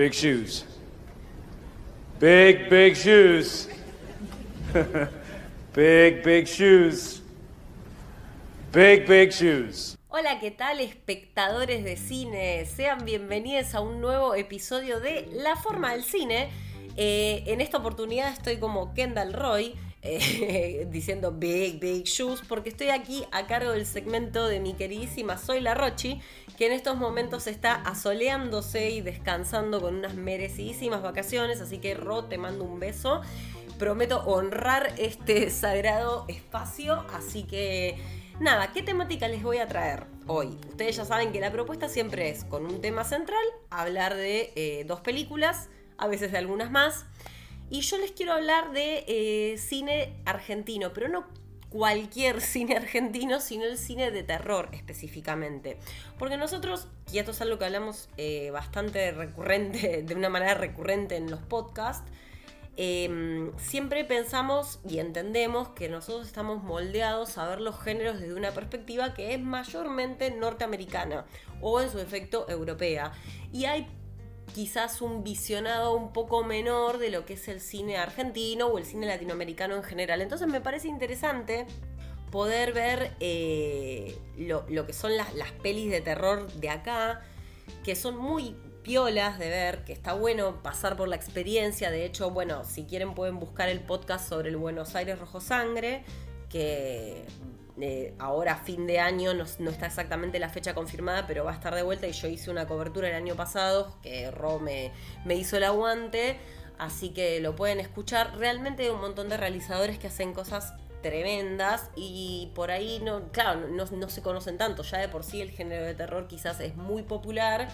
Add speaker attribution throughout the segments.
Speaker 1: Big shoes. Big, big shoes. big, big shoes. Big, big shoes.
Speaker 2: Hola, ¿qué tal espectadores de cine? Sean bienvenidos a un nuevo episodio de La Forma del Cine. Eh, en esta oportunidad estoy como Kendall Roy, eh, diciendo Big, Big Shoes, porque estoy aquí a cargo del segmento de mi queridísima Soy La Rochi, que en estos momentos está asoleándose y descansando con unas merecidísimas vacaciones, así que Ro, te mando un beso. Prometo honrar este sagrado espacio, así que nada, ¿qué temática les voy a traer hoy? Ustedes ya saben que la propuesta siempre es, con un tema central, hablar de eh, dos películas, a veces de algunas más. Y yo les quiero hablar de eh, cine argentino, pero no cualquier cine argentino, sino el cine de terror específicamente. Porque nosotros, y esto es algo que hablamos eh, bastante recurrente, de una manera recurrente en los podcasts, em, siempre pensamos y entendemos que nosotros estamos moldeados a ver los géneros desde una perspectiva que es mayormente norteamericana o en su efecto europea. Y hay quizás un visionado un poco menor de lo que es el cine argentino o el cine latinoamericano en general. Entonces me parece interesante poder ver eh, lo, que son las, las pelis de terror de acá, que son muy piolas de ver, que está bueno pasar por la experiencia. De hecho, bueno, si quieren pueden buscar el podcast sobre el Buenos Aires Rojo Sangre, que eh, ahora fin de año, no, está exactamente la fecha confirmada, pero va a estar de vuelta y yo hice una cobertura el año pasado que Ro me, hizo el aguante, así que lo pueden escuchar. Realmente hay un montón de realizadores que hacen cosas tremendas y por ahí no, claro, no, se conocen tanto, ya de por sí el género de terror quizás es muy popular,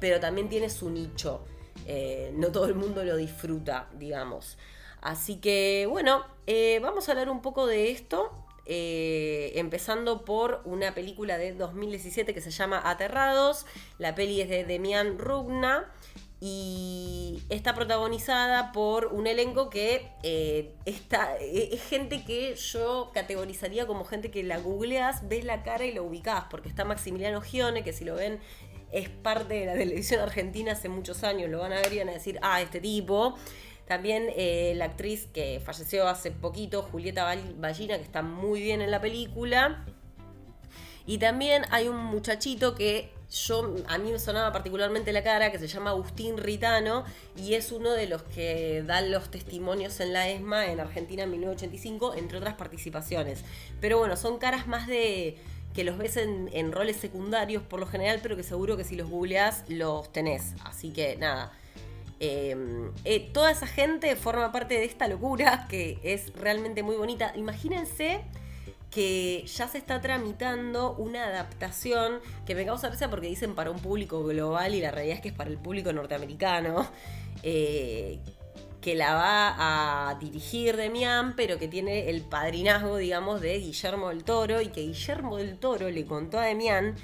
Speaker 2: pero también tiene su nicho. Eh, no todo el mundo lo disfruta, digamos. Así que bueno, eh, vamos a hablar un poco de esto. Eh, empezando por una película de 2017 que se llama Aterrados. La peli es de Demian Rugna y está protagonizada por un elenco que eh, está, eh, es gente que yo categorizaría como gente que la googleas, ves la cara y lo ubicás, porque está Maximiliano Gione, que si lo ven es parte de la televisión argentina hace muchos años, lo van a ver y van a decir, ah, este tipo. También eh, la actriz que falleció hace poquito, Julieta Ballina, que está muy bien en la película. Y también hay un muchachito que yo a mí me sonaba particularmente la cara, que se llama Agustín Ritano, y es uno de los que dan los testimonios en la ESMA en Argentina en 1985, entre otras participaciones. Pero bueno, son caras más de que los ves en, en roles secundarios por lo general, pero que seguro que si los googleás los tenés. Así que nada. Em, eh, toda esa gente forma parte de esta locura que es realmente muy bonita. Imagínense que ya se está tramitando una adaptación que me causa gracia porque dicen para un público global y la realidad es que es para el público norteamericano. Eh, que la va a dirigir Demian, pero que tiene el padrinazgo, digamos, de Guillermo del Toro, y que Guillermo del Toro le contó a Demian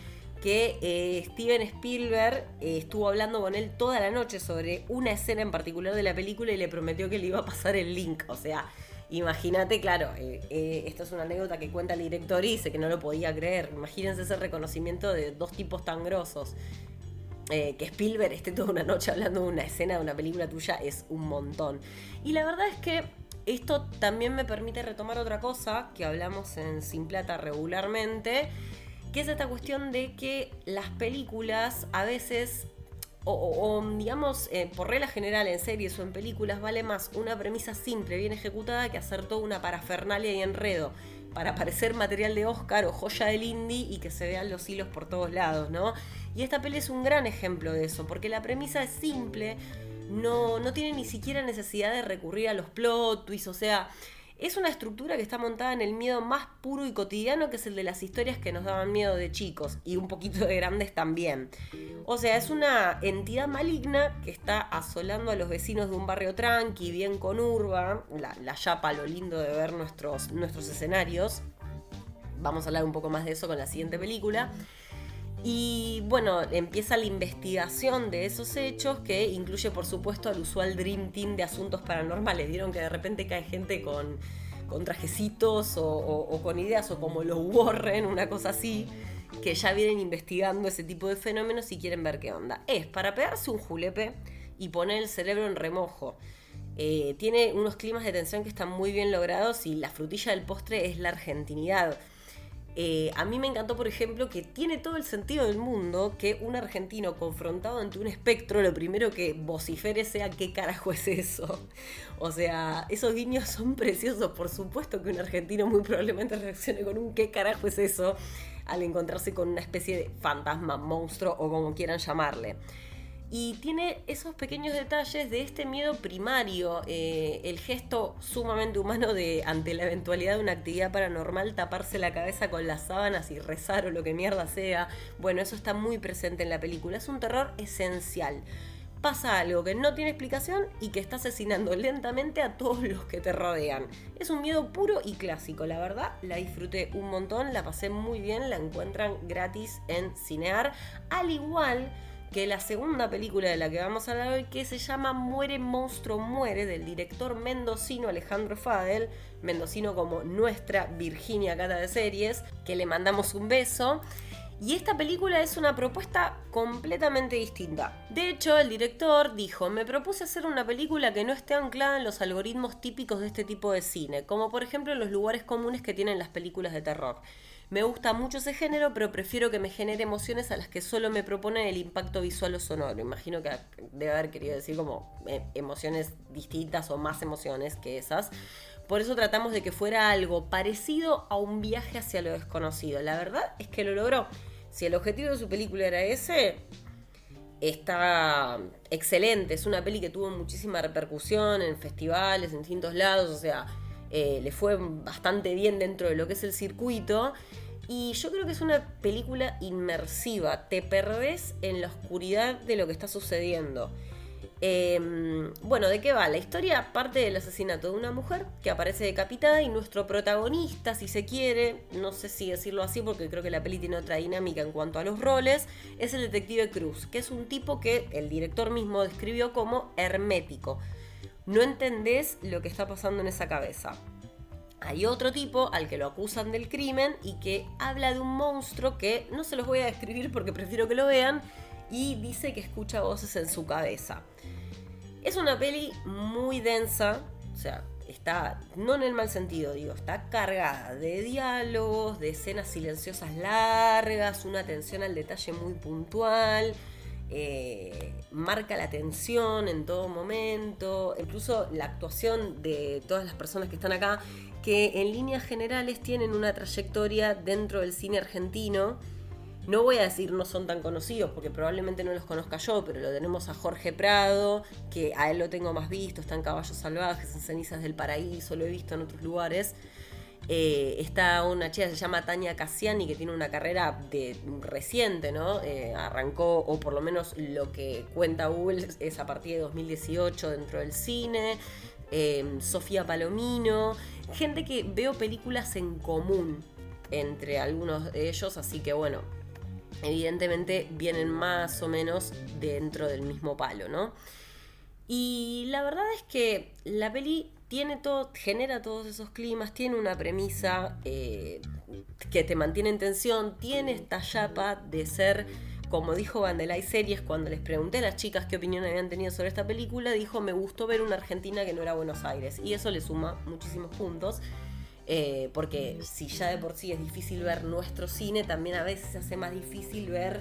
Speaker 2: que eh, Steven Spielberg eh, estuvo hablando con él toda la noche sobre una escena en particular de la película y le prometió que le iba a pasar el link. O sea, imagínate, claro, eh, esto es una anécdota que cuenta el director y dice que no lo podía creer. Imagínense ese reconocimiento de dos tipos tan grosos. que Spielberg esté toda una noche hablando de una escena de una película tuya es un montón. Y la verdad es que esto también me permite retomar otra cosa que hablamos en Sin Plata regularmente que es esta cuestión de que las películas a veces, o, digamos, eh, por regla general en series o en películas, vale más una premisa simple, bien ejecutada, que hacer toda una parafernalia y enredo para parecer material de Oscar o joya del indie y que se vean los hilos por todos lados, ¿no? Y esta peli es un gran ejemplo de eso, porque la premisa es simple, no, no tiene ni siquiera necesidad de recurrir a los plot twists, o sea, es una estructura que está montada en el miedo más puro y cotidiano, que es el de las historias que nos daban miedo de chicos y un poquito de grandes también. O sea, es una entidad maligna que está asolando a los vecinos de un barrio tranqui, bien con urba. La, la yapa, lo lindo de ver nuestros, nuestros escenarios. Vamos a hablar un poco más de eso con la siguiente película. Y bueno, empieza la investigación de esos hechos que incluye por supuesto al usual Dream Team de asuntos paranormales. Vieron que de repente cae gente con, con trajecitos o, con ideas o como los Warren, una cosa así, que ya vienen investigando ese tipo de fenómenos y quieren ver qué onda. Es para pegarse un julepe y poner el cerebro en remojo. Eh, tiene unos climas de tensión que están muy bien logrados y la frutilla del postre es la argentinidad. Eh, a mí me encantó, por ejemplo, que tiene todo el sentido del mundo que un argentino confrontado ante un espectro, lo primero que vocifere sea qué carajo es eso. O sea, esos guiños son preciosos. Por supuesto que un argentino muy probablemente reaccione con un qué carajo es eso al encontrarse con una especie de fantasma, monstruo o como quieran llamarle y tiene esos pequeños detalles de este miedo primario, eh, el gesto sumamente humano de ante la eventualidad de una actividad paranormal taparse la cabeza con las sábanas y rezar o lo que mierda sea. Bueno, eso está muy presente en la película, es un terror esencial. Pasa algo que no tiene explicación y que está asesinando lentamente a todos los que te rodean. Es un miedo puro y clásico, la verdad, la disfruté un montón, la pasé muy bien, la encuentran gratis en Cinear, al igual que la segunda película de la que vamos a hablar hoy, que se llama Muere Monstruo Muere, del director mendocino Alejandro Fadel, mendocino como nuestra Virginia Cata de Series, que le mandamos un beso. Y esta película es una propuesta completamente distinta. De hecho, el director dijo, me propuse hacer una película que no esté anclada en los algoritmos típicos de este tipo de cine, como por ejemplo los lugares comunes que tienen las películas de terror. Me gusta mucho ese género, pero prefiero que me genere emociones a las que solo me proponen el impacto visual o sonoro. Imagino que debe haber querido decir como eh, emociones distintas o más emociones que esas. Por eso tratamos de que fuera algo parecido a un viaje hacia lo desconocido. La verdad es que lo logró. Si el objetivo de su película era ese, está excelente. Es una peli que tuvo muchísima repercusión en festivales, en distintos lados. O sea, eh, le fue bastante bien dentro de lo que es el circuito. Y yo creo que es una película inmersiva. Te perdés en la oscuridad de lo que está sucediendo. Em, bueno, ¿de qué va? La historia parte del asesinato de una mujer que aparece decapitada y nuestro protagonista, si se quiere, no sé si decirlo así porque creo que la peli tiene otra dinámica en cuanto a los roles, es el detective Cruz, que es un tipo que el director mismo describió como hermético no entendés lo que está pasando en esa cabeza. Hay otro tipo al que lo acusan del crimen y que habla de un monstruo que no se los voy a describir porque prefiero que lo vean y dice que escucha voces en su cabeza. Es una peli muy densa, o sea, está, no en el mal sentido, digo, está cargada de diálogos, de escenas silenciosas largas, una atención al detalle muy puntual eh, marca la atención en todo momento, incluso la actuación de todas las personas que están acá, que en líneas generales tienen una trayectoria dentro del cine argentino. No voy a decir no son tan conocidos, porque probablemente no los conozca yo, pero lo tenemos a Jorge Prado, que a él lo tengo más visto, está en Caballos Salvajes, en Cenizas del Paraíso, lo he visto en otros lugares. Eh, está una chica que se llama Tania Cassiani, que tiene una carrera de, reciente, ¿no? Eh, arrancó, o por lo menos lo que cuenta Google, es a partir de 2018 dentro del cine. Em, Sofía Palomino, gente que veo películas en común entre algunos de ellos, así que bueno, evidentemente vienen más o menos dentro del mismo palo, ¿no? Y la verdad es que la peli tiene todo, genera todos esos climas, tiene una premisa eh, que te mantiene en tensión, tiene esta chapa de ser, como dijo Vandelay Series cuando les pregunté a las chicas qué opinión habían tenido sobre esta película, dijo me gustó ver una Argentina que no era Buenos Aires y eso le suma muchísimos puntos. Eh, porque si ya de por sí es difícil ver nuestro cine, también a veces se hace más difícil ver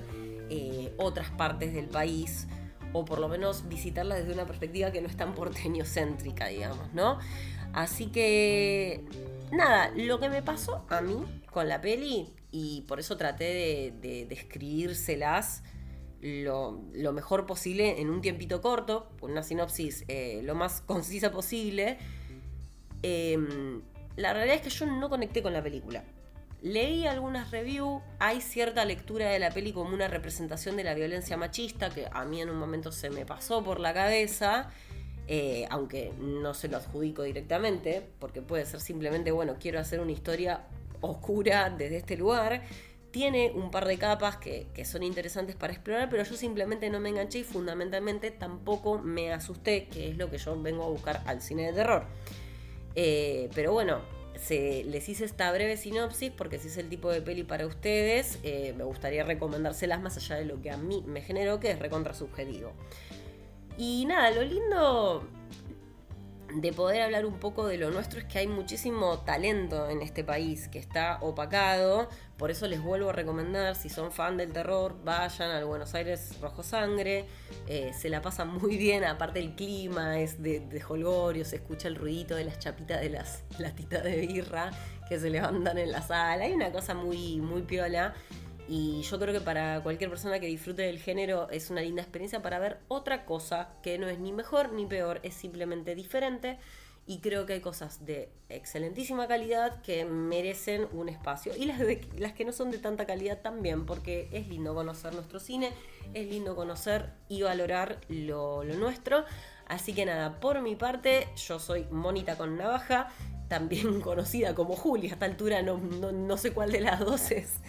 Speaker 2: eh, otras partes del país o por lo menos visitarla desde una perspectiva que no es tan porteño-céntrica, digamos, ¿no? Así que, nada, lo que me pasó a mí con la peli, y por eso traté de, describírselas lo, mejor posible en un tiempito corto, una sinopsis eh, lo más concisa posible, em, la realidad es que yo no conecté con la película. Leí algunas reviews, hay cierta lectura de la peli como una representación de la violencia machista que a mí en un momento se me pasó por la cabeza, eh, aunque no se lo adjudico directamente, porque puede ser simplemente, bueno, quiero hacer una historia oscura desde este lugar. Tiene un par de capas que, son interesantes para explorar, pero yo simplemente no me enganché y fundamentalmente tampoco me asusté, que es lo que yo vengo a buscar al cine de terror. Eh, pero bueno, se, les hice esta breve sinopsis porque si es el tipo de peli para ustedes, eh, me gustaría recomendárselas más allá de lo que a mí me generó, que es recontra subjetivo. Y nada, lo lindo de poder hablar un poco de lo nuestro es que hay muchísimo talento en este país que está opacado. Por eso les vuelvo a recomendar, si son fan del terror, vayan al Buenos Aires Rojo Sangre. Eh, se la pasan muy bien, aparte el clima es de, de se escucha el ruidito de las chapitas de las latitas de birra que se levantan en la sala. Hay una cosa muy, muy piola. Y yo creo que para cualquier persona que disfrute del género es una linda experiencia para ver otra cosa que no es ni mejor ni peor, es simplemente diferente. Y creo que hay cosas de excelentísima calidad que merecen un espacio. Y las, las que no son de tanta calidad también, porque es lindo conocer nuestro cine, es lindo conocer y valorar lo, lo nuestro. Así que nada, por mi parte, yo soy Monita con Navaja también conocida como Juli, a esta altura no, no, sé cuál de las dos es,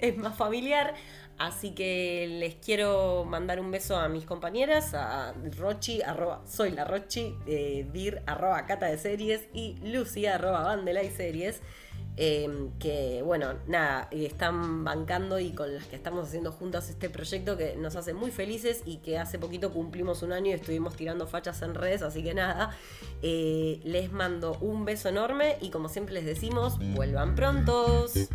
Speaker 2: es, más familiar. Así que les quiero mandar un beso a mis compañeras, a Rochi, arroba, soy la Rochi, eh, arroba Cata de Series y Lucy, arroba Bandela y Series. Em, que bueno, nada, están bancando y con las que estamos haciendo juntas este proyecto que nos hace muy felices y que hace poquito cumplimos un año y estuvimos tirando fachas en redes, así que nada, eh, les mando un beso enorme y como siempre les decimos, vuelvan prontos.